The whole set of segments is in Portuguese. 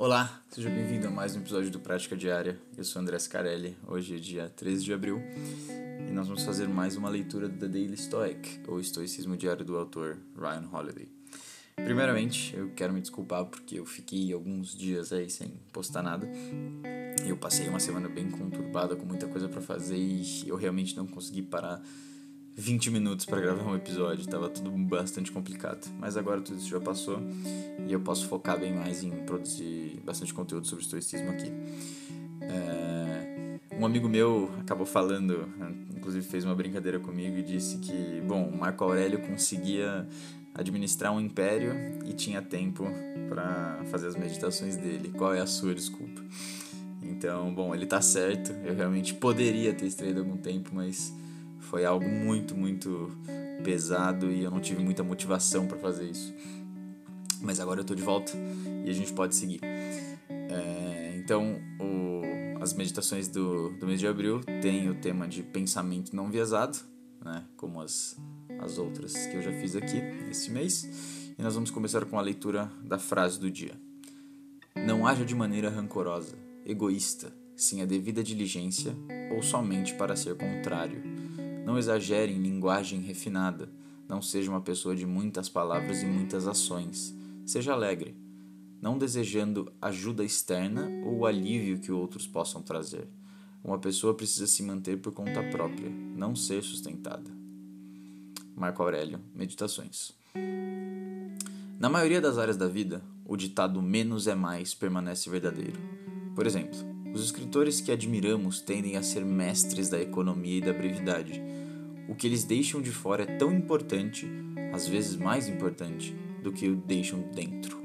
Olá, seja bem-vindo a mais um episódio do Prática Diária. Eu sou André Scarelli. Hoje é dia 13 de abril e nós vamos fazer mais uma leitura da Daily Stoic, ou Estoicismo Diário do autor Ryan Holiday. Primeiramente, eu quero me desculpar porque eu fiquei alguns dias aí sem postar nada. Eu passei uma semana bem conturbada com muita coisa para fazer e eu realmente não consegui parar 20 minutos para gravar um episódio, tava tudo bastante complicado. Mas agora tudo isso já passou e eu posso focar bem mais em produzir bastante conteúdo sobre estoicismo aqui. É... Um amigo meu acabou falando, inclusive fez uma brincadeira comigo e disse que, bom, Marco Aurélio conseguia administrar um império e tinha tempo para fazer as meditações dele. Qual é a sua desculpa? Então, bom, ele tá certo. Eu realmente poderia ter extraído algum tempo, mas foi algo muito, muito pesado e eu não tive muita motivação para fazer isso. Mas agora eu tô de volta e a gente pode seguir. É, então, o, as meditações do, do mês de abril têm o tema de pensamento não viesado, né, como as, as outras que eu já fiz aqui esse mês. E nós vamos começar com a leitura da frase do dia. Não haja de maneira rancorosa, egoísta, sem a devida diligência ou somente para ser contrário não exagere em linguagem refinada. Não seja uma pessoa de muitas palavras e muitas ações. Seja alegre, não desejando ajuda externa ou alívio que outros possam trazer. Uma pessoa precisa se manter por conta própria, não ser sustentada. Marco Aurélio, Meditações. Na maioria das áreas da vida, o ditado menos é mais permanece verdadeiro. Por exemplo, os escritores que admiramos tendem a ser mestres da economia e da brevidade. O que eles deixam de fora é tão importante, às vezes mais importante, do que o deixam dentro.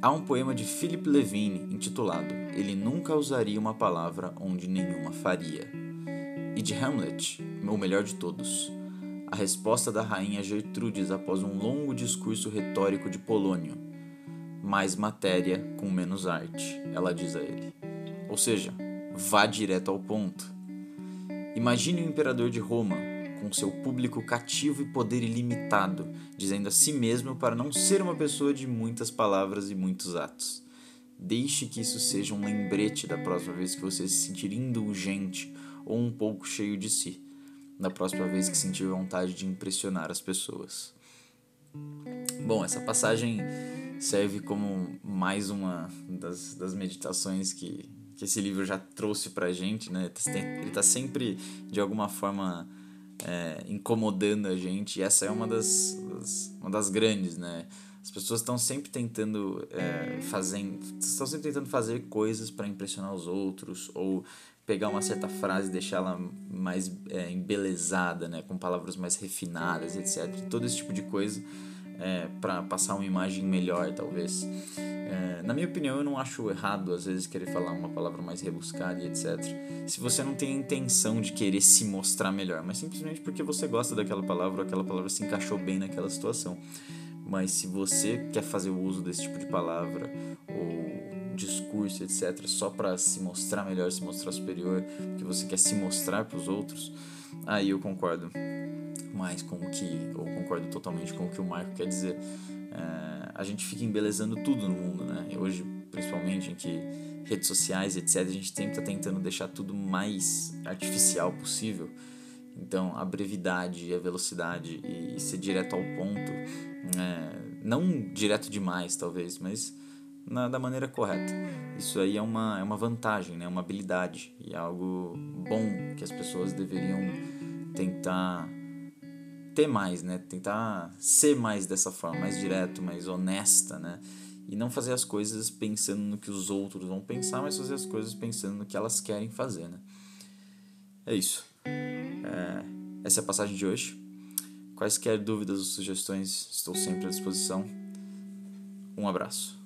Há um poema de Philip Levine intitulado Ele nunca usaria uma palavra onde nenhuma faria. E de Hamlet, o melhor de todos, a resposta da rainha Gertrudes após um longo discurso retórico de Polônio. Mais matéria com menos arte, ela diz a ele. Ou seja, vá direto ao ponto. Imagine o imperador de Roma, com seu público cativo e poder ilimitado, dizendo a si mesmo para não ser uma pessoa de muitas palavras e muitos atos. Deixe que isso seja um lembrete da próxima vez que você se sentir indulgente ou um pouco cheio de si, na próxima vez que sentir vontade de impressionar as pessoas. Bom, essa passagem serve como mais uma das, das meditações que, que esse livro já trouxe pra gente, né? Ele tá sempre, de alguma forma, é, incomodando a gente, e essa é uma das, das uma das grandes, né? As pessoas estão sempre tentando é, estão sempre tentando fazer coisas para impressionar os outros ou pegar uma certa frase e deixá-la mais é, embelezada, né, com palavras mais refinadas, etc. Todo esse tipo de coisa é, para passar uma imagem melhor, talvez. É, na minha opinião, eu não acho errado às vezes querer falar uma palavra mais rebuscada e etc. Se você não tem a intenção de querer se mostrar melhor, mas simplesmente porque você gosta daquela palavra, ou aquela palavra se encaixou bem naquela situação. Mas se você quer fazer o uso desse tipo de palavra ou discurso, etc., só para se mostrar melhor, se mostrar superior, porque você quer se mostrar para os outros, aí eu concordo mais com o que, ou concordo totalmente com o que o Marco quer dizer. É, a gente fica embelezando tudo no mundo, né? E hoje, principalmente, em que redes sociais, etc., a gente sempre está tentando deixar tudo mais artificial possível. Então, a brevidade, a velocidade e ser direto ao ponto, é, não direto demais, talvez, mas na, da maneira correta. Isso aí é uma, é uma vantagem, né? uma habilidade e é algo bom que as pessoas deveriam tentar ter mais, né? Tentar ser mais dessa forma, mais direto, mais honesta, né? E não fazer as coisas pensando no que os outros vão pensar, mas fazer as coisas pensando no que elas querem fazer, né? É isso. É, essa é a passagem de hoje. Quaisquer dúvidas ou sugestões, estou sempre à disposição. Um abraço.